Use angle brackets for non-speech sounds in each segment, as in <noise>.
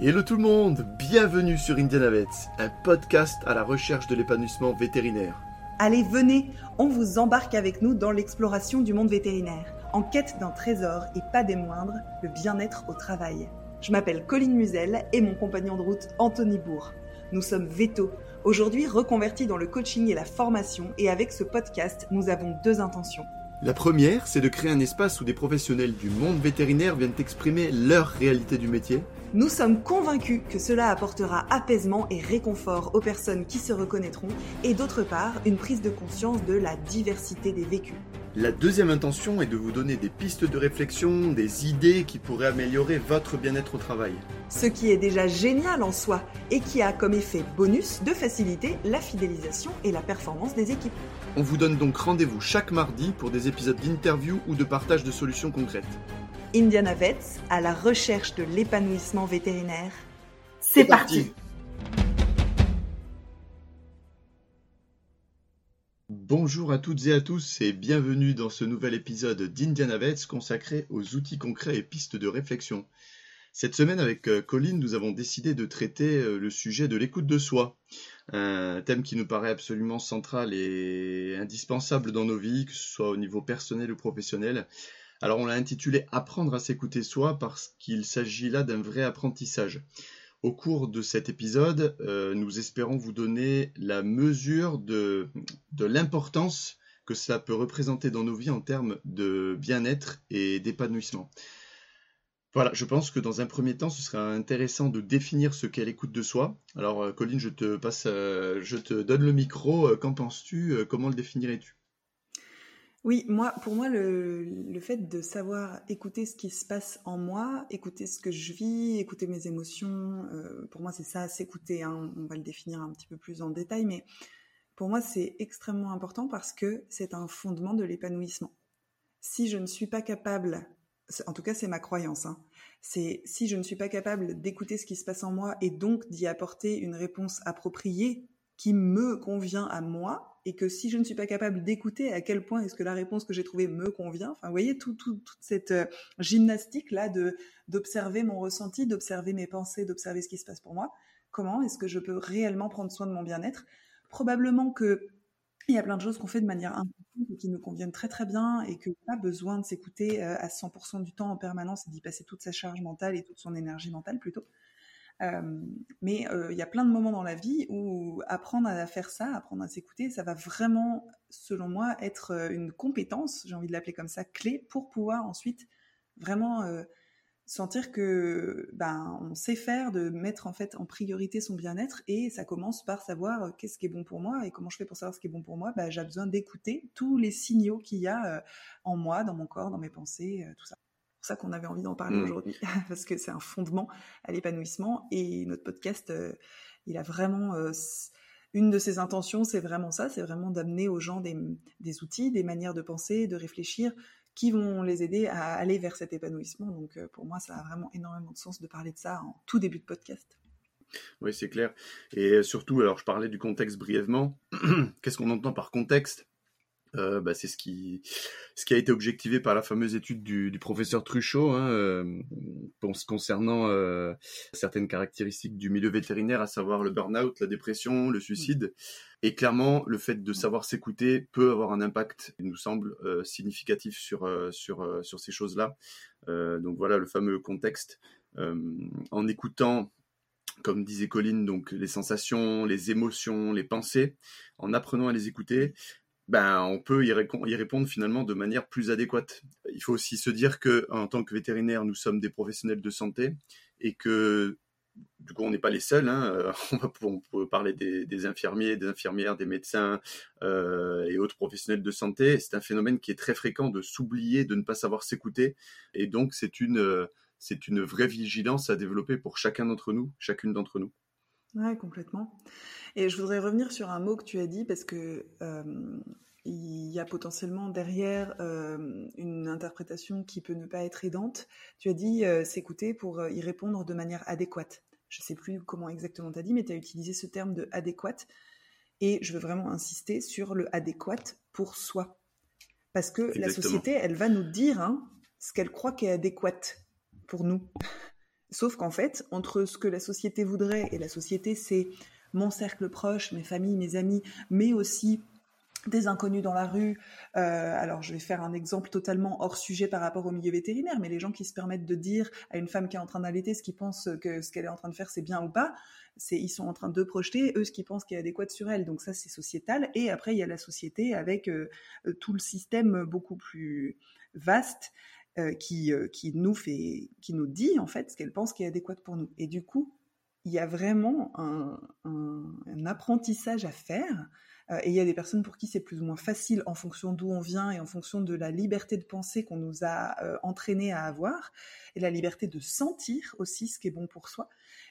Hello tout le monde, bienvenue sur Indianavets, un podcast à la recherche de l'épanouissement vétérinaire. Allez, venez, on vous embarque avec nous dans l'exploration du monde vétérinaire, en quête d'un trésor et pas des moindres, le bien-être au travail. Je m'appelle Colline Musel et mon compagnon de route Anthony Bourg. Nous sommes Veto, aujourd'hui reconvertis dans le coaching et la formation et avec ce podcast, nous avons deux intentions. La première, c'est de créer un espace où des professionnels du monde vétérinaire viennent exprimer leur réalité du métier. Nous sommes convaincus que cela apportera apaisement et réconfort aux personnes qui se reconnaîtront et d'autre part une prise de conscience de la diversité des vécus. La deuxième intention est de vous donner des pistes de réflexion, des idées qui pourraient améliorer votre bien-être au travail. Ce qui est déjà génial en soi et qui a comme effet bonus de faciliter la fidélisation et la performance des équipes. On vous donne donc rendez-vous chaque mardi pour des épisodes d'interview ou de partage de solutions concrètes. Indiana Vets à la recherche de l'épanouissement vétérinaire. C'est parti. Bonjour à toutes et à tous et bienvenue dans ce nouvel épisode d'Indiana Vets consacré aux outils concrets et pistes de réflexion. Cette semaine avec euh, Colline, nous avons décidé de traiter euh, le sujet de l'écoute de soi, un thème qui nous paraît absolument central et indispensable dans nos vies, que ce soit au niveau personnel ou professionnel. Alors on l'a intitulé Apprendre à s'écouter soi parce qu'il s'agit là d'un vrai apprentissage. Au cours de cet épisode, euh, nous espérons vous donner la mesure de, l'importance que cela peut représenter dans nos vies en termes de bien-être et d'épanouissement. Voilà, je pense que dans un premier temps, ce serait intéressant de définir ce qu'est l'écoute de soi. Alors, euh, Colline, je te passe, euh, je te donne le micro. Qu'en penses-tu? Comment le définirais-tu? Oui, moi, pour moi, le, fait de savoir écouter ce qui se passe en moi, écouter ce que je vis, écouter mes émotions, euh, pour moi, c'est ça, s'écouter. Hein. on va le définir un petit peu plus en détail, mais pour moi, c'est extrêmement important parce que c'est un fondement de l'épanouissement. Si je ne suis pas capable, en tout cas, c'est ma croyance, hein, c'est si je ne suis pas capable d'écouter ce qui se passe en moi et donc d'y apporter une réponse appropriée qui me convient à moi, et que si je ne suis pas capable d'écouter à quel point est-ce que la réponse que j'ai trouvée me convient, enfin, vous voyez, toute cette euh, gymnastique-là de, d'observer mon ressenti, d'observer mes pensées, d'observer ce qui se passe pour moi, comment est-ce que je peux réellement prendre soin de mon bien-être? Probablement que il y a plein de choses qu'on fait de manière et qui nous conviennent très très bien et que pas besoin de s'écouter euh, à 100% du temps en permanence et d'y passer toute sa charge mentale et toute son énergie mentale plutôt. Euh, mais euh, il y a plein de moments dans la vie où apprendre à faire ça, apprendre à s'écouter, ça va vraiment, selon moi, être euh, une compétence, j'ai envie de l'appeler comme ça, clé pour pouvoir ensuite vraiment sentir que ben on sait faire de mettre en fait en priorité son bien-être et ça commence par savoir qu'est-ce qui est bon pour moi et comment je fais pour savoir ce qui est bon pour moi. Ben, j'ai besoin d'écouter tous les signaux qu'il y a en moi dans mon corps dans mes pensées tout ça ça qu'on avait envie d'en parler mmh. aujourd'hui, <laughs> parce que c'est un fondement à l'épanouissement. Et notre podcast, euh, il a vraiment euh, une de ses intentions, c'est vraiment ça, c'est vraiment d'amener aux gens des, outils, des manières de penser, de réfléchir, qui vont les aider à aller vers cet épanouissement. Donc euh, pour moi, ça a vraiment énormément de sens de parler de ça en tout début de podcast. Oui, c'est clair. Et surtout, alors je parlais du contexte brièvement. <clears throat> Qu'est-ce qu'on entend par contexte? Euh, bah, c'est ce qui, a été objectivé par la fameuse étude du, professeur Truchot hein, euh, concernant euh, certaines caractéristiques du milieu vétérinaire, à savoir le burn-out, la dépression, le suicide. Et clairement, le fait de savoir s'écouter peut avoir un impact, il nous semble, significatif sur ces choses-là. donc voilà le fameux contexte. en écoutant comme disait Colline, donc les sensations, les émotions, les pensées, en apprenant à les écouter, ben, on peut y, répondre finalement de manière plus adéquate. Il faut aussi se dire que en tant que vétérinaire, nous sommes des professionnels de santé et que du coup, on n'est pas les seuls. Hein. <laughs> On, peut parler des, infirmiers, des infirmières, des médecins euh, et autres professionnels de santé. C'est un phénomène qui est très fréquent de s'oublier, de ne pas savoir s'écouter. Et donc, c'est une, c'est une vraie vigilance à développer pour chacun d'entre nous, chacune d'entre nous. Ouais, complètement. Et je voudrais revenir sur un mot que tu as dit parce que euh, il y a potentiellement derrière euh, une interprétation qui peut ne pas être aidante. Tu as dit euh, s'écouter pour y répondre de manière adéquate. Je ne sais plus comment exactement tu as dit, mais tu as utilisé ce terme de adéquate. Et je veux vraiment insister sur le adéquate pour soi. Parce que la société, elle va nous dire hein, ce qu'elle croit qui est adéquate pour nous. Sauf qu'en fait, entre ce que la société voudrait, et la société, c'est mon cercle proche, mes familles, mes amis, mais aussi des inconnus dans la rue. Euh, alors, je vais faire un exemple totalement hors sujet par rapport au milieu vétérinaire, mais les gens qui se permettent de dire à une femme qui est en train d'allaiter ce qu'ils pensent que ce qu'elle est en train de faire, c'est bien ou pas, c'est ils sont en train de projeter eux ce qu'ils pensent qui est adéquat sur elle. Donc ça, c'est sociétal. Et après, il y a la société avec euh, tout le système beaucoup plus vaste euh, qui, qui nous fait, qui nous dit en fait ce qu'elle pense qui est adéquat pour nous. Et du coup, il y a vraiment un, un apprentissage à faire euh, et il y a des personnes pour qui c'est plus ou moins facile en fonction d'où on vient et en fonction de la liberté de penser qu'on nous a euh, entraîné à avoir, et la liberté de sentir aussi ce qui est bon pour soi.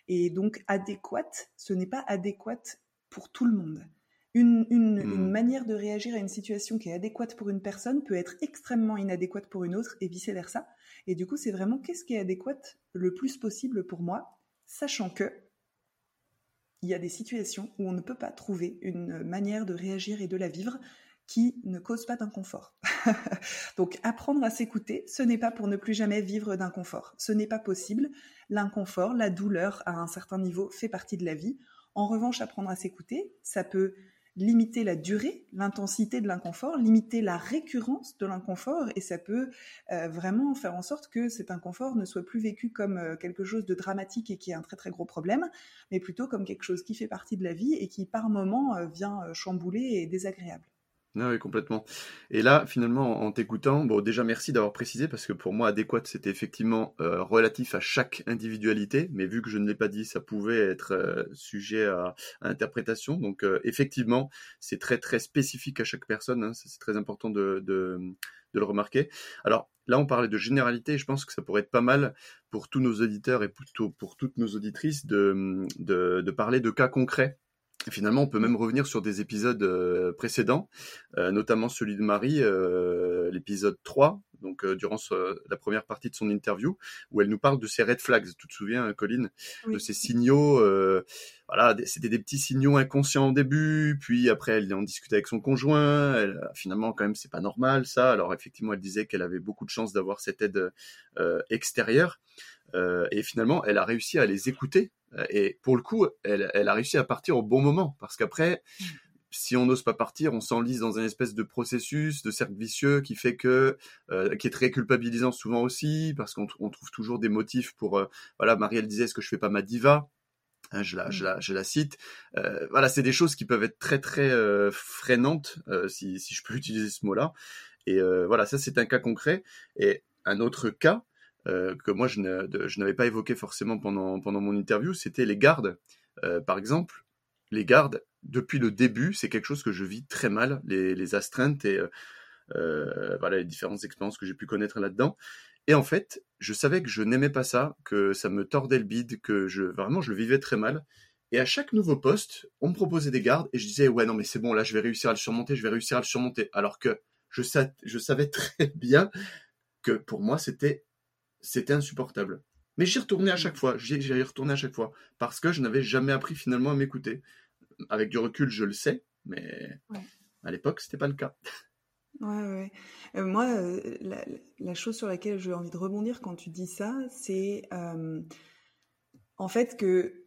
Et donc adéquate, ce n'est pas adéquate pour tout le monde. Une, une, une, mmh. manière de réagir à une situation qui est adéquate pour une personne peut être extrêmement inadéquate pour une autre et vice-versa. Et du coup, c'est vraiment qu'est-ce qui est adéquate le plus possible pour moi, sachant que il y a des situations où on ne peut pas trouver une manière de réagir et de la vivre qui ne cause pas d'inconfort. <laughs> Donc apprendre à s'écouter, ce n'est pas pour ne plus jamais vivre d'inconfort. Ce n'est pas possible. L'inconfort, la douleur à un certain niveau fait partie de la vie. En revanche, apprendre à s'écouter, ça peut limiter la durée, l'intensité de l'inconfort, limiter la récurrence de l'inconfort, et ça peut euh, vraiment faire en sorte que cet inconfort ne soit plus vécu comme euh, quelque chose de dramatique et qui est un très très gros problème, mais plutôt comme quelque chose qui fait partie de la vie et qui par moment euh, vient chambouler et désagréable. Ah oui, complètement. Et là, finalement, en t'écoutant, bon, déjà merci d'avoir précisé parce que pour moi, adéquat, c'était effectivement euh, relatif à chaque individualité, mais vu que je ne l'ai pas dit, ça pouvait être euh, sujet à, interprétation. Donc, euh, effectivement, c'est très très spécifique à chaque personne. Hein, c'est très important de, le remarquer. Alors là, on parlait de généralité. je pense que ça pourrait être pas mal pour tous nos auditeurs et plutôt pour toutes nos auditrices de parler de cas concrets finalement, on peut même revenir sur des épisodes euh, précédents, euh, notamment celui de Marie, euh, l'épisode 3, donc durant la première partie de son interview, où elle nous parle de ses red flags. Tu te souviens, Colline, de ces signaux. voilà, c'était des petits signaux inconscients au début, puis après elle en discutait avec son conjoint. Elle, finalement, quand même, c'est pas normal ça. Alors effectivement, elle disait qu'elle avait beaucoup de chance d'avoir cette aide extérieure. et finalement, elle a réussi à les écouter euh, et pour le coup, elle, a réussi à partir au bon moment, parce qu'après, si on n'ose pas partir, on s'enlise dans un espèce de processus, de cercle vicieux qui fait que, euh, qui est très culpabilisant souvent aussi, parce qu'on trouve toujours des motifs pour, euh, voilà, Marielle disait, est-ce que je fais pas ma diva? Hein, je, la, je, la, cite. voilà, c'est des choses qui peuvent être très très freinantes, si, si je peux <laughs> utiliser ce mot-là. Et voilà, ça c'est un cas concret. Et un autre cas, euh, que moi je n'avais pas évoqué forcément pendant, mon interview, c'était les gardes. Euh, par exemple, les gardes, depuis le début, c'est quelque chose que je vis très mal, les, astreintes et euh, voilà, les différentes expériences que j'ai pu connaître là-dedans. Et en fait, je savais que je n'aimais pas ça, que ça me tordait le bide, que vraiment je le vivais très mal. Et à chaque nouveau poste, on me proposait des gardes et je disais ouais non mais c'est bon là je vais réussir à le surmonter, je vais réussir à le surmonter. Alors que je savais <laughs> très bien que pour moi c'était c'était insupportable. Mais j'y retournais à chaque fois, j'y retournais à chaque fois, parce que je n'avais jamais appris finalement à m'écouter. Avec du recul, je le sais, mais à l'époque, c'était pas le cas. <laughs> Ouais, ouais. Euh, moi, euh, la, chose sur laquelle j'ai envie de rebondir quand tu dis ça, c'est euh, en fait que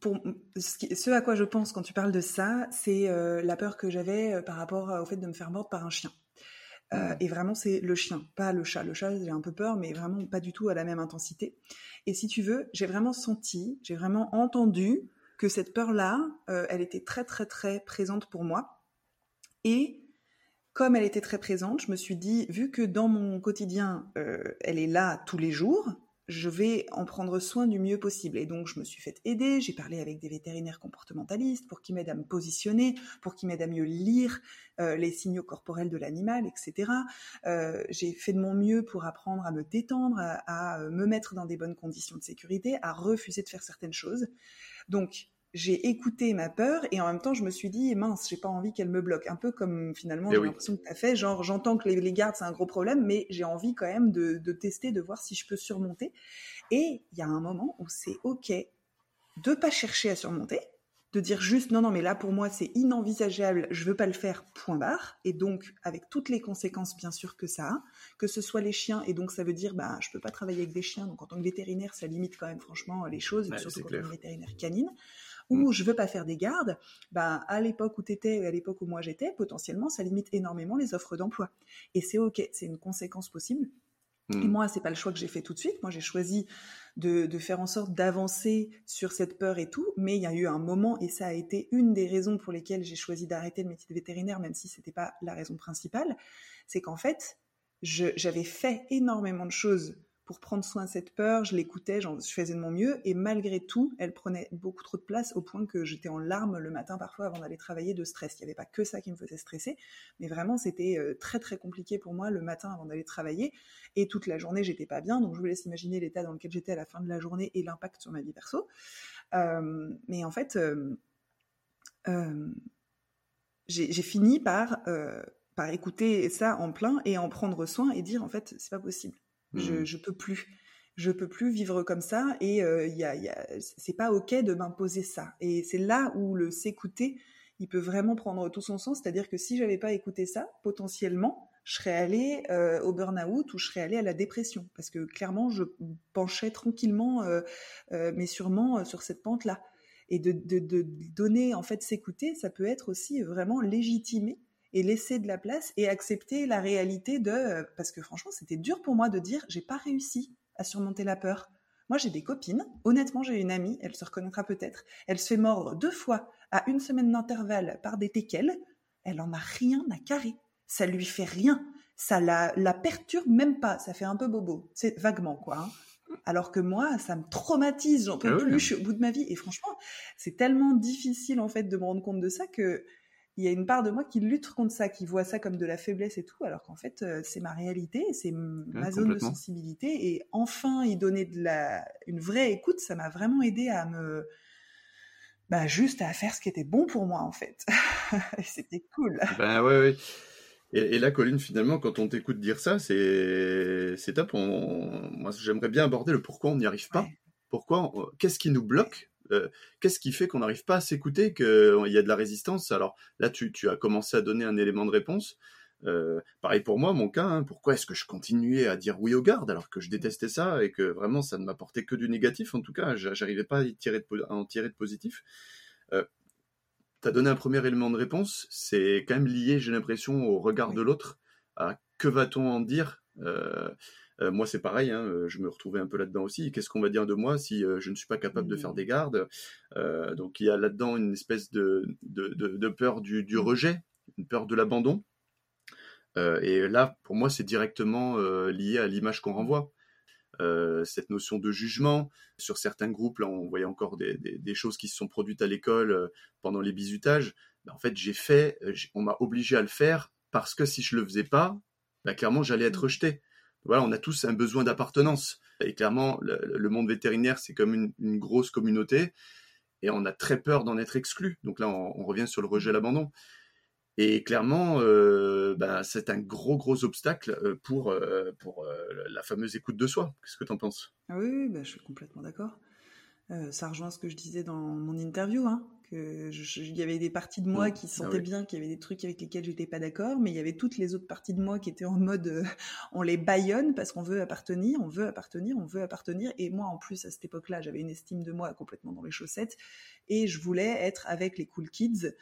pour ce, à quoi je pense quand tu parles de ça, c'est la peur que j'avais par rapport au fait de me faire mordre par un chien. Euh, et vraiment, c'est le chien, pas le chat. Le chat, j'ai un peu peur, mais vraiment pas du tout à la même intensité. Et si tu veux, j'ai vraiment senti, j'ai vraiment entendu que cette peur-là, euh, elle était très, très, très présente pour moi. Et comme elle était très présente, je me suis dit, vu que dans mon quotidien, euh, elle est là tous les jours, je vais en prendre soin du mieux possible. Et donc, je me suis fait aider, j'ai parlé avec des vétérinaires comportementalistes pour qu'ils m'aident à me positionner, pour qu'ils m'aident à mieux lire euh, les signaux corporels de l'animal, etc. Euh, j'ai fait de mon mieux pour apprendre à me détendre, à, à, me mettre dans des bonnes conditions de sécurité, à refuser de faire certaines choses. Donc, j'ai écouté ma peur et en même temps je me suis dit mince j'ai pas envie qu'elle me bloque. Un peu comme finalement eh j'ai l'impression que tu as fait. Genre j'entends que les, gardes c'est un gros problème mais j'ai envie quand même de, tester de voir si je peux surmonter. Et il y a un moment où c'est ok de pas chercher à surmonter de dire juste non non mais là pour moi c'est inenvisageable, je veux pas le faire point barre. Et donc avec toutes les conséquences bien sûr que ça a, que ce soit les chiens et donc ça veut dire bah je peux pas travailler avec des chiens. Donc en tant que vétérinaire ça limite quand même franchement les choses surtout quand on est vétérinaire canine ou mm. je veux pas faire des gardes, bah à l'époque où tu étais et à l'époque où moi j'étais, potentiellement ça limite énormément les offres d'emploi et c'est OK, c'est une conséquence possible. Et mm. moi, c'est pas le choix que j'ai fait tout de suite. Moi, j'ai choisi de, faire en sorte d'avancer sur cette peur et tout. Mais il y a eu un moment, et ça a été une des raisons pour lesquelles j'ai choisi d'arrêter le métier de vétérinaire, même si c'était pas la raison principale, c'est qu'en fait, j'avais fait énormément de choses pour prendre soin de cette peur, je l'écoutais, je faisais de mon mieux, et malgré tout, elle prenait beaucoup trop de place au point que j'étais en larmes le matin parfois avant d'aller travailler de stress. Il n'y avait pas que ça qui me faisait stresser, mais vraiment c'était euh, très très compliqué pour moi le matin avant d'aller travailler, et toute la journée j'étais pas bien, donc je vous laisse imaginer l'état dans lequel j'étais à la fin de la journée et l'impact sur ma vie perso. Euh, mais en fait, euh, j'ai fini par par écouter ça en plein et en prendre soin et dire en fait c'est pas possible je, mmh. je peux plus. Je peux plus vivre comme ça et euh, y a, y a, c'est pas ok de m'imposer ça. Et c'est là où le s'écouter, il peut vraiment prendre tout son sens. C'est-à-dire que si j'avais pas écouté ça, potentiellement, je serais allée euh, au burn-out ou je serais allée à la dépression. Parce que clairement, je penchais tranquillement, euh, euh mais sûrement sur cette pente-là. Et de, de, de, donner, en fait, s'écouter, ça peut être aussi vraiment légitimé et laisser de la place et accepter la réalité de euh, parce que franchement c'était dur pour moi de dire j'ai pas réussi à surmonter la peur. Moi j'ai des copines, honnêtement j'ai une amie, elle se reconnaîtra peut-être, elle se fait mordre deux fois à une semaine d'intervalle par des téquelles, elle en a rien à carrer, ça lui fait rien, ça la, la perturbe même pas, ça fait un peu bobo, c'est vaguement quoi. Hein. Alors que moi, ça me traumatise, j'en peux ah plus, je suis au bout de ma vie. Et franchement, c'est tellement difficile en fait de me rendre compte de ça que il y a une part de moi qui lutte contre ça, qui voit ça comme de la faiblesse et tout, alors qu'en fait, euh, c'est ma réalité, c'est ma zone de sensibilité. Et enfin, y donner de la, une vraie écoute, ça m'a vraiment aidé à me, bah, juste à faire ce qui était bon pour moi, en fait. <laughs> et c'était cool. Ben ouais, ouais. Et, là, Colline, finalement, quand on t'écoute dire ça, c'est, c'est top. Moi, j'aimerais bien aborder le pourquoi on n'y arrive pas. Pourquoi, qu'est-ce qui nous bloque euh, qu'est-ce qui fait qu'on n'arrive pas à s'écouter, qu'il y a de la résistance? Alors là, tu, as commencé à donner un élément de réponse. Euh, pareil pour moi, mon cas, hein. pourquoi est-ce que je continuais à dire oui aux gardes alors que je détestais ça et que vraiment ça ne m'apportait que du négatif en tout cas, j'arrivais pas à, tirer en tirer de positif? Euh, tu as donné un premier élément de réponse, c'est quand même lié, j'ai l'impression, au regard de l'autre, à que va-t-on en dire? Euh, moi, c'est pareil, hein, euh, je me retrouvais un peu là-dedans aussi. Qu'est-ce qu'on va dire de moi si euh, je ne suis pas capable de faire mmh. des gardes? Donc, il y a là-dedans une espèce de, de, peur du, du, mmh. rejet, une peur de l'abandon. et là, pour moi, c'est directement lié à l'image qu'on renvoie. cette notion de jugement. Sur certains groupes, là, on voyait encore des, des, choses qui se sont produites à l'école pendant les bizutages. Ben, en fait, j'ai fait, on m'a obligé à le faire parce que si je le faisais pas, ben, clairement, j'allais être mmh. rejeté voilà, on a tous un besoin d'appartenance. Et clairement, le, monde vétérinaire, c'est comme une, grosse communauté, et on a très peur d'en être exclu. Donc là, on, revient sur le rejet, l'abandon. Et clairement, euh, bah, c'est un gros, gros obstacle euh, pour, euh, pour la fameuse écoute de soi. Qu'est-ce que tu en penses? Ah Oui, bah, je suis complètement d'accord. ça rejoint ce que je disais dans mon interview. Hein il y avait des parties de moi mmh. qui ah sentaient bien qu'il y avait des trucs avec lesquels j'étais pas d'accord, mais il y avait toutes les autres parties de moi qui étaient en mode euh, <laughs> on les baillonne parce qu'on veut appartenir, on veut appartenir, on veut appartenir. Et moi, en plus, à cette époque-là, j'avais une estime de moi complètement dans les chaussettes et je voulais être avec les cool kids, euh,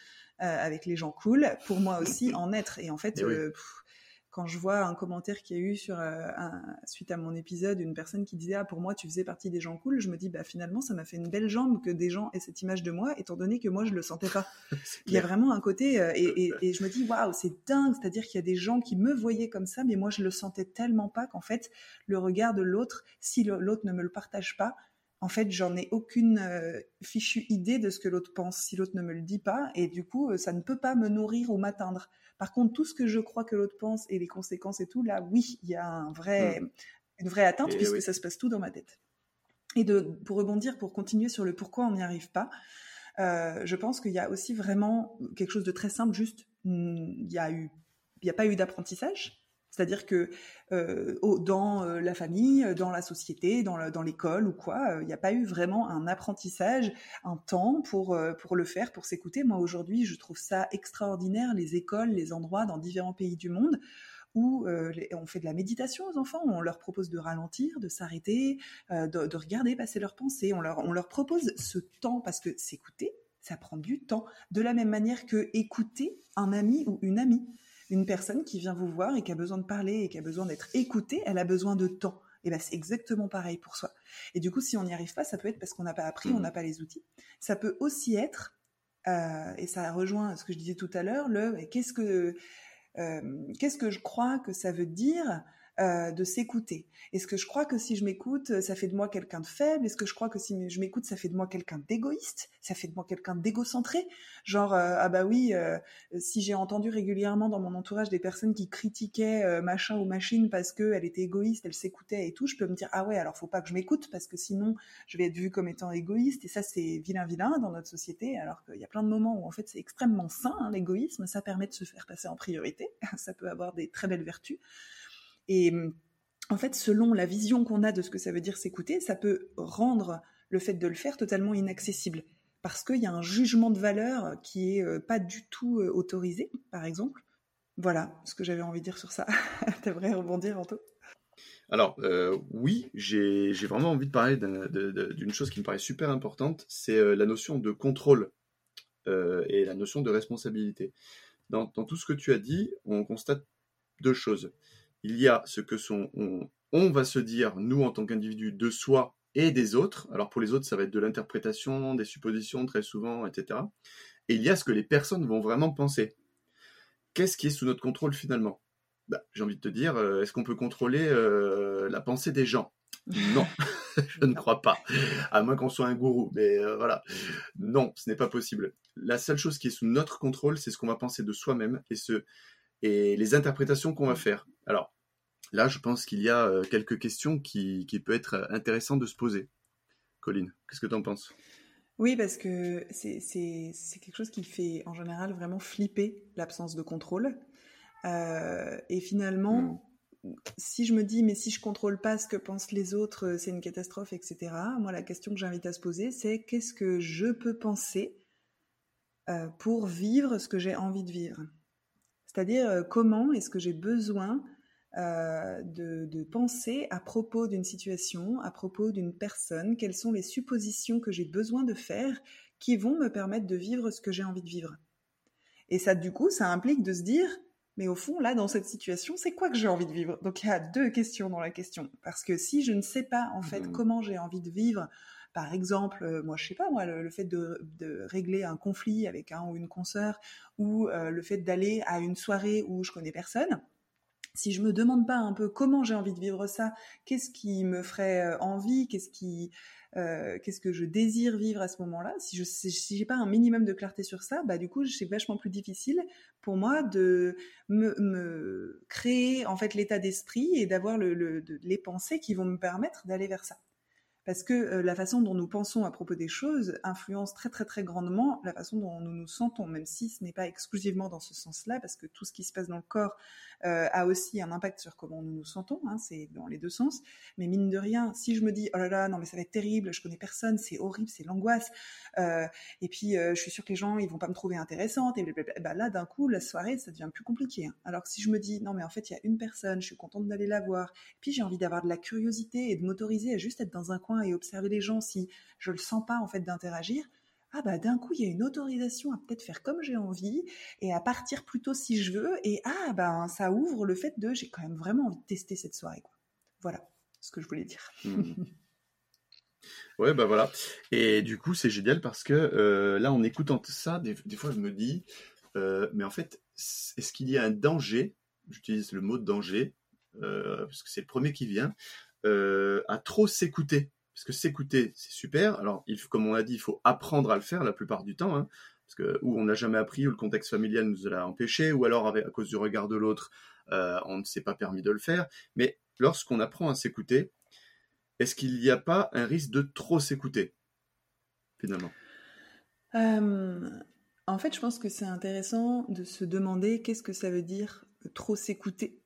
avec les gens cool, pour moi aussi <laughs> en être. Et en fait, euh, quand je vois un commentaire qu'il y a eu sur euh, suite à mon épisode, une personne qui disait ah pour moi tu faisais partie des gens cool, je me dis bah finalement ça m'a fait une belle jambe que des gens aient cette image de moi, étant donné que moi je le sentais pas. <laughs> Il y a vraiment un côté euh, et, je me dis waouh c'est dingue, c'est-à-dire qu'il y a des gens qui me voyaient comme ça, mais moi je le sentais tellement pas qu'en fait le regard de l'autre, si l'autre ne me le partage pas, en fait, j'en ai aucune euh, fichue idée de ce que l'autre pense si l'autre ne me le dit pas, et du coup, ça ne peut pas me nourrir ou m'atteindre. Par contre, tout ce que je crois que l'autre pense et les conséquences et tout, là, oui, il y a un vrai, hmm. une vraie atteinte puisque ça se passe tout dans ma tête. Et de, pour rebondir, pour continuer sur le pourquoi on n'y arrive pas, euh, je pense qu'il y a aussi vraiment quelque chose de très simple, juste, hmm, il y a eu, il n'y a pas eu d'apprentissage. C'est-à-dire que dans la famille, dans la société, dans l'école ou quoi, il n'y a pas eu vraiment un apprentissage, un temps pour, pour le faire, pour s'écouter. Moi, aujourd'hui, je trouve ça extraordinaire, les écoles, les endroits dans différents pays du monde où on fait de la méditation aux enfants, on leur propose de ralentir, de s'arrêter, de, regarder passer leurs pensées, on leur, on leur propose ce temps parce que s'écouter, ça prend du temps. De la même manière que écouter un ami ou une amie. Une personne qui vient vous voir et qui a besoin de parler et qui a besoin d'être écoutée, elle a besoin de temps. Et ben c'est exactement pareil pour soi. Et du coup, si on n'y arrive pas, ça peut être parce qu'on n'a pas appris, on n'a pas les outils. Ça peut aussi être, et ça rejoint ce que je disais tout à l'heure, le qu'est-ce que euh, qu'est-ce que je crois que ça veut dire euh, de s'écouter. Est-ce que je crois que si je m'écoute, ça fait de moi quelqu'un de faible? Est-ce que je crois que si je m'écoute, ça fait de moi quelqu'un d'égoïste? Ça fait de moi quelqu'un d'égocentré? Genre, euh, ah bah oui, euh, si j'ai entendu régulièrement dans mon entourage des personnes qui critiquaient machin ou machine parce qu'elle était égoïste, elle s'écoutait et tout, je peux me dire, ah ouais, alors faut pas que je m'écoute parce que sinon, je vais être vue comme étant égoïste. Et ça, c'est vilain vilain dans notre société, alors qu'il y a plein de moments où en fait c'est extrêmement sain, hein, l'égoïsme, ça permet de se faire passer en priorité, <laughs> ça peut avoir des très belles vertus. Et en fait, selon la vision qu'on a de ce que ça veut dire s'écouter, ça peut rendre le fait de le faire totalement inaccessible. Parce qu'il y a un jugement de valeur qui est euh, pas du tout euh, autorisé, par exemple. Voilà ce que j'avais envie de dire sur ça. <laughs> T'aimerais rebondir, Anto? Alors euh, oui, j'ai vraiment envie de parler d'une chose qui me paraît super importante, c'est la notion de contrôle et la notion de responsabilité. dans, tout ce que tu as dit, on constate deux choses il y a ce que sont, on, va se dire, nous en tant qu'individus, de soi et des autres. Alors pour les autres, ça va être de l'interprétation, des suppositions très souvent, etc. Et il y a ce que les personnes vont vraiment penser. Qu'est-ce qui est sous notre contrôle finalement? Bah, J'ai envie de te dire, euh, est-ce qu'on peut contrôler euh, la pensée des gens? Non, <laughs> je ne crois pas. À moins qu'on soit un gourou. Mais euh, voilà, non, ce n'est pas possible. La seule chose qui est sous notre contrôle, c'est ce qu'on va penser de soi-même et les interprétations qu'on va faire. Alors là, je pense qu'il y a euh, quelques questions qui, qui peut être intéressant de se poser. Colline, qu'est-ce que tu en penses? Oui, parce que c'est quelque chose qui fait en général vraiment flipper l'absence de contrôle. Euh, et finalement, hmm. si je me dis, mais si je contrôle pas ce que pensent les autres, euh, c'est une catastrophe, etc. Moi, la question que j'invite à se poser, c'est qu'est-ce que je peux penser pour vivre ce que j'ai envie de vivre? C'est-à-dire euh, comment est-ce que j'ai besoin euh, de, penser à propos d'une situation, à propos d'une personne, quelles sont les suppositions que j'ai besoin de faire qui vont me permettre de vivre ce que j'ai envie de vivre. Et ça, du coup, ça implique de se dire, mais au fond, là, dans cette situation, c'est quoi que j'ai envie de vivre? Donc il y a deux questions dans la question. Parce que si je ne sais pas, en fait, mmh. comment j'ai envie de vivre par exemple, euh, moi, je sais pas, moi, le, fait de, régler un conflit avec un ou une consoeur, ou euh, le fait d'aller à une soirée où je connais personne, si je me demande pas un peu comment j'ai envie de vivre ça, qu'est-ce qui me ferait euh, envie, qu'est-ce qui, qu'est-ce que je désire vivre à ce moment-là, si je j'ai pas un minimum de clarté sur ça, bah du coup c'est vachement plus difficile pour moi de me, créer en fait l'état d'esprit et d'avoir les pensées qui vont me permettre d'aller vers ça. Parce que euh, la façon dont nous pensons à propos des choses influence très très très grandement la façon dont nous nous sentons, même si ce n'est pas exclusivement dans ce sens-là, parce que tout ce qui se passe dans le corps euh, a aussi un impact sur comment nous nous sentons, hein, c'est dans les deux sens. Mais mine de rien, si je me dis oh là là, non mais ça va être terrible, je connais personne, c'est horrible, c'est l'angoisse, euh, et puis je suis sûre que les gens ils vont pas me trouver intéressante, et bah là d'un coup la soirée ça devient plus compliqué. Hein. Alors que si je me dis non mais en fait il y a une personne, je suis contente d'aller la voir, puis j'ai envie d'avoir de la curiosité et de m'autoriser à juste être dans un coin et observer les gens si je le sens pas en fait d'interagir, ah bah d'un coup il y a une autorisation à peut-être faire comme j'ai envie et à partir plutôt si je veux et ah bah ça ouvre le fait de j'ai quand même vraiment envie de tester cette soirée quoi. Voilà ce que je voulais dire. Mmh. <laughs> Ouais, bah voilà. Et du coup, c'est génial parce que euh, là, en écoutant tout ça, des, fois, je me dis, euh, mais en fait, est-ce qu'il y a un danger J'utilise le mot danger euh, parce que c'est le premier qui vient à trop s'écouter? Parce que s'écouter, c'est super. Alors, comme on l'a dit, il faut apprendre à le faire la plupart du temps. Hein, parce que ou on n'a jamais appris, ou le contexte familial nous l'a empêché, ou alors à cause du regard de l'autre, euh, on ne s'est pas permis de le faire. Mais lorsqu'on apprend à s'écouter, est-ce qu'il n'y a pas un risque de trop s'écouter, finalement? Euh, En fait, je pense que c'est intéressant de se demander qu'est-ce que ça veut dire trop s'écouter?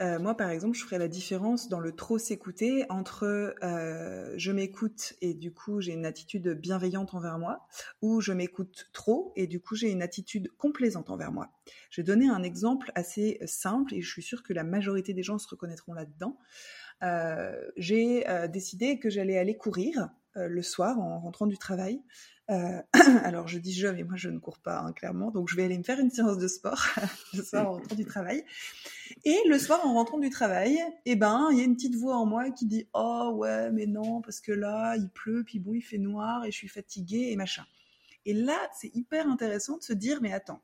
Euh, moi, par exemple, je ferais la différence dans le trop s'écouter entre euh, je m'écoute et du coup j'ai une attitude bienveillante envers moi, ou je m'écoute trop et du coup j'ai une attitude complaisante envers moi. Je vais donner un exemple assez simple et je suis sûre que la majorité des gens se reconnaîtront là-dedans. Euh, j'ai décidé que j'allais aller courir le soir en rentrant du travail. Euh, <clears throat> alors je dis je, mais moi je ne cours pas hein, clairement, donc je vais aller me faire une séance de sport <laughs> le soir en rentrant du travail. Et le soir en rentrant du travail, eh ben il y a une petite voix en moi qui dit oh ouais mais non parce que là il pleut puis bon il fait noir et je suis fatiguée et machin. Et là c'est hyper intéressant de se dire mais attends,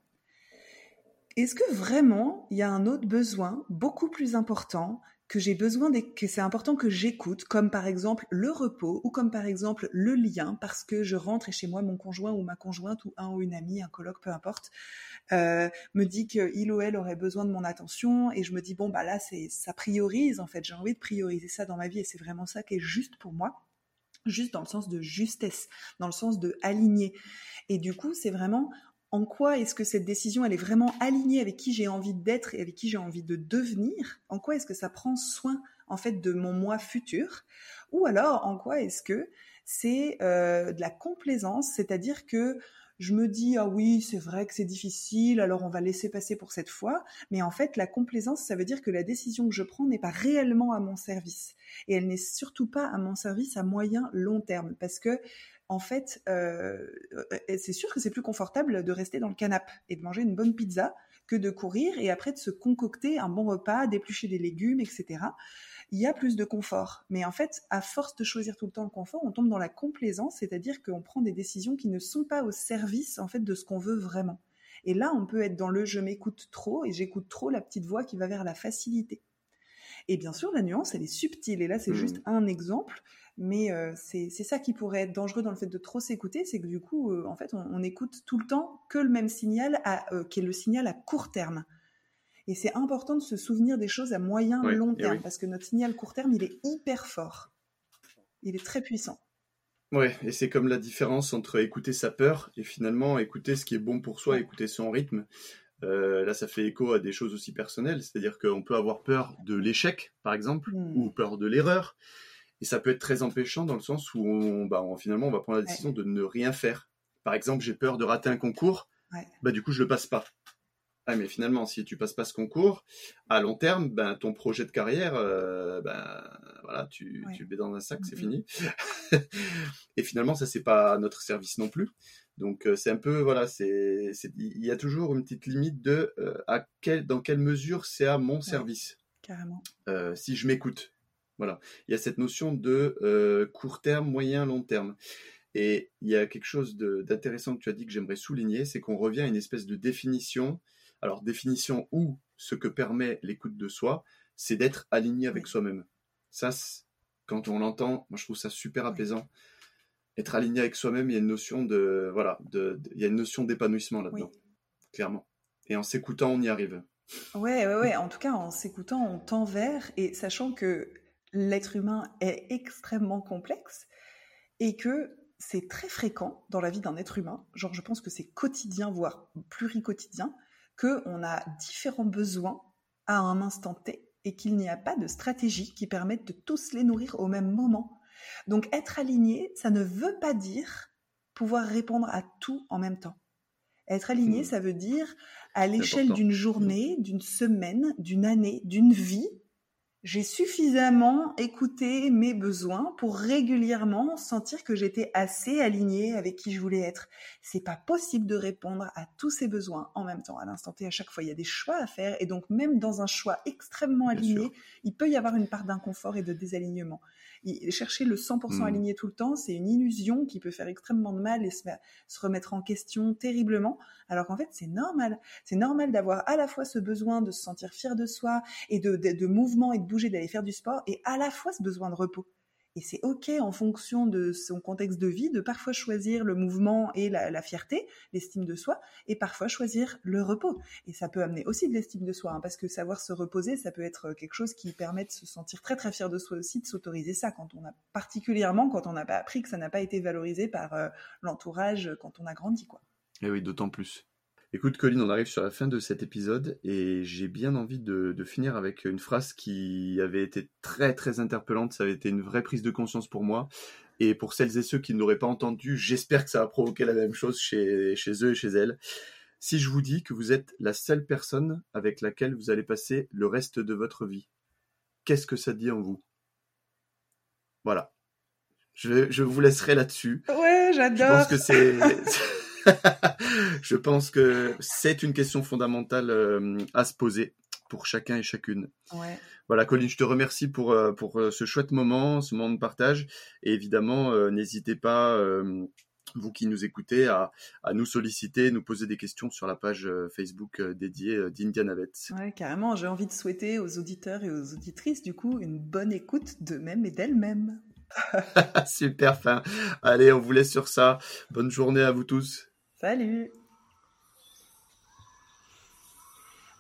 est-ce que vraiment il y a un autre besoin beaucoup plus important que j'ai besoin que c'est important que j'écoute, comme par exemple le repos ou comme par exemple le lien, parce que je rentre et chez moi mon conjoint ou ma conjointe ou un ou une amie, un colloque, peu importe, euh, me dit qu'il ou elle aurait besoin de mon attention et je me dis bon bah là c'est ça priorise en fait, j'ai envie de prioriser ça dans ma vie et c'est vraiment ça qui est juste pour moi juste dans le sens de justesse, dans le sens de aligner. Et du coup, c'est vraiment en quoi est-ce que cette décision, elle est vraiment alignée avec qui j'ai envie d'être et avec qui j'ai envie de devenir? En quoi est-ce que ça prend soin en fait de mon moi futur? Ou alors en quoi est-ce que c'est euh, de la complaisance, c'est-à-dire que je me dis ah oui c'est vrai que c'est difficile alors on va laisser passer pour cette fois. Mais en fait la complaisance ça veut dire que la décision que je prends n'est pas réellement à mon service. Et elle n'est surtout pas à mon service à moyen long terme. Parce que en fait, euh, c'est sûr que c'est plus confortable de rester dans le canapé et de manger une bonne pizza que de courir et après de se concocter un bon repas, d'éplucher des légumes, etc. Il y a plus de confort. Mais en fait, à force de choisir tout le temps le confort, on tombe dans la complaisance, c'est-à-dire qu'on prend des décisions qui ne sont pas au service en fait de ce qu'on veut vraiment. Et là, on peut être dans le je m'écoute trop et j'écoute trop la petite voix qui va vers la facilité. Et bien sûr, la nuance, elle est subtile. Et là, c'est mmh. juste un exemple. Mais euh, c'est ça qui pourrait être dangereux dans le fait de trop s'écouter, c'est que du coup, euh, en fait, on, écoute tout le temps que le même signal, euh, qui est le signal à court terme. Et c'est important de se souvenir des choses à moyen, long terme, parce que notre signal court terme, il est hyper fort. Il est très puissant. Ouais, et c'est comme la différence entre écouter sa peur et finalement écouter ce qui est bon pour soi, écouter son rythme. Là, ça fait écho à des choses aussi personnelles, c'est-à-dire qu'on peut avoir peur de l'échec, par exemple, mmh. ou peur de l'erreur. Et ça peut être très empêchant dans le sens où on, bah, finalement on va prendre la décision de ne rien faire. Par exemple, j'ai peur de rater un concours, bah, du coup je le passe pas. Ah, mais finalement, si tu passes pas ce concours, à long terme, ben, ton projet de carrière, euh, ben, voilà, tu, tu le mets dans un sac, c'est fini. <laughs> et finalement, ça, c'est pas à notre service non plus. Donc, euh, c'est un peu, voilà, c'est, il y a toujours une petite limite de euh, à quel, dans quelle mesure c'est à mon service. Carrément. si je m'écoute, voilà. Il y a cette notion de euh, court terme, moyen, long terme. Et il y a quelque chose d'intéressant que tu as dit que j'aimerais souligner, c'est qu'on revient à une espèce de définition. Alors, définition où ce que permet l'écoute de soi, c'est d'être aligné avec soi-même. Ça, quand on l'entend, moi je trouve ça super apaisant. Être aligné avec soi-même, il y a une notion de voilà, de, il y a une notion d'épanouissement là-dedans, clairement. Et en s'écoutant, on y arrive. Ouais, ouais, ouais. En tout cas, en s'écoutant, on tend vers et sachant que l'être humain est extrêmement complexe et que c'est très fréquent dans la vie d'un être humain, genre je pense que c'est quotidien, voire pluricotidien, qu'on a différents besoins à un instant T et qu'il n'y a pas de stratégie qui permette de tous les nourrir au même moment. Donc être aligné, ça ne veut pas dire pouvoir répondre à tout en même temps. Être aligné, hmm. ça veut dire à l'échelle d'une journée, d'une semaine, d'une année, d'une vie, j'ai suffisamment écouté mes besoins pour régulièrement sentir que j'étais assez alignée avec qui je voulais être. C'est pas possible de répondre à tous ces besoins en même temps, à l'instant T, à chaque fois. Il y a des choix à faire et donc même dans un choix extrêmement aligné, il peut y avoir une part d'inconfort et de désalignement chercher le 100% hmm. aligné tout le temps, c'est une illusion qui peut faire extrêmement de mal et se, remettre en question terriblement. Alors qu'en fait, c'est normal. C'est normal d'avoir à la fois ce besoin de se sentir fier de soi et de, de mouvement et de bouger, d'aller faire du sport, et à la fois ce besoin de repos. Et c'est OK en fonction de son contexte de vie de parfois choisir le mouvement et la, fierté, l'estime de soi, et parfois choisir le repos. Et ça peut amener aussi de l'estime de soi, hein, parce que savoir se reposer, ça peut être quelque chose qui permet de se sentir très très fier de soi aussi, de s'autoriser ça quand on a particulièrement quand on n'a pas appris que ça n'a pas été valorisé par euh, l'entourage quand on a grandi, quoi. Et eh oui, d'autant plus. Écoute, Colline, on arrive sur la fin de cet épisode et j'ai bien envie de, finir avec une phrase qui avait été très très interpellante. Ça avait été une vraie prise de conscience pour moi. Et pour celles et ceux qui n'auraient pas entendu, j'espère que ça a provoqué la même chose chez, chez eux et chez elles. Si je vous dis que vous êtes la seule personne avec laquelle vous allez passer le reste de votre vie, qu'est-ce que ça dit en vous? Voilà. Je, je vous laisserai là-dessus. Ouais, j'adore. Je pense que c'est. <laughs> <laughs> je pense que c'est une question fondamentale euh, à se poser pour chacun et chacune. Ouais. Voilà, Colline, je te remercie pour, euh, pour euh, ce chouette moment, ce moment de partage. Et évidemment, n'hésitez pas, vous qui nous écoutez, à, à, nous solliciter, nous poser des questions sur la page Facebook dédiée d'Indianavet. Ouais, carrément. J'ai envie de souhaiter aux auditeurs et aux auditrices, du coup, une bonne écoute d'eux-mêmes et d'elles-mêmes. <laughs> Super fin. Allez, on vous laisse sur ça. Bonne journée à vous tous. Salut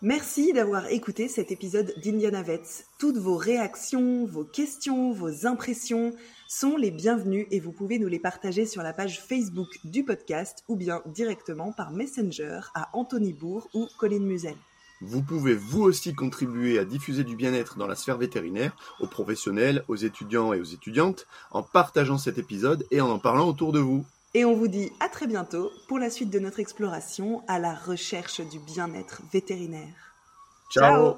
Merci d'avoir écouté cet épisode d'Indiana Vets. Toutes vos réactions, vos questions, vos impressions sont les bienvenues et vous pouvez nous les partager sur la page Facebook du podcast ou bien directement par Messenger à Anthony Bourg ou Colline Musel. Vous pouvez vous aussi contribuer à diffuser du bien-être dans la sphère vétérinaire, aux professionnels, aux étudiants et aux étudiantes, en partageant cet épisode et en en parlant autour de vous. Et on vous dit à très bientôt pour la suite de notre exploration à la recherche du bien-être vétérinaire. Ciao